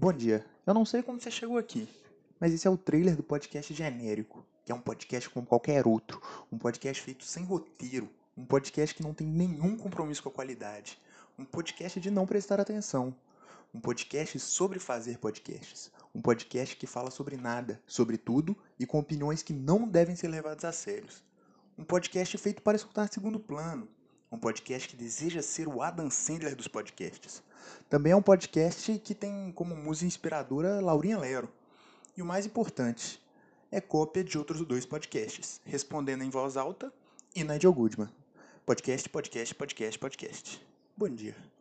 Bom dia. Eu não sei como você chegou aqui, mas esse é o trailer do podcast genérico, que é um podcast como qualquer outro, um podcast feito sem roteiro, um podcast que não tem nenhum compromisso com a qualidade, um podcast de não prestar atenção, um podcast sobre fazer podcasts, um podcast que fala sobre nada, sobre tudo e com opiniões que não devem ser levadas a sérios. Um podcast feito para escutar segundo plano, um podcast que deseja ser o Adam Sandler dos podcasts. Também é um podcast que tem como musa inspiradora Laurinha Lero. E o mais importante, é cópia de outros dois podcasts, respondendo em voz alta e Nigel Goodman. Podcast, podcast, podcast, podcast. Bom dia.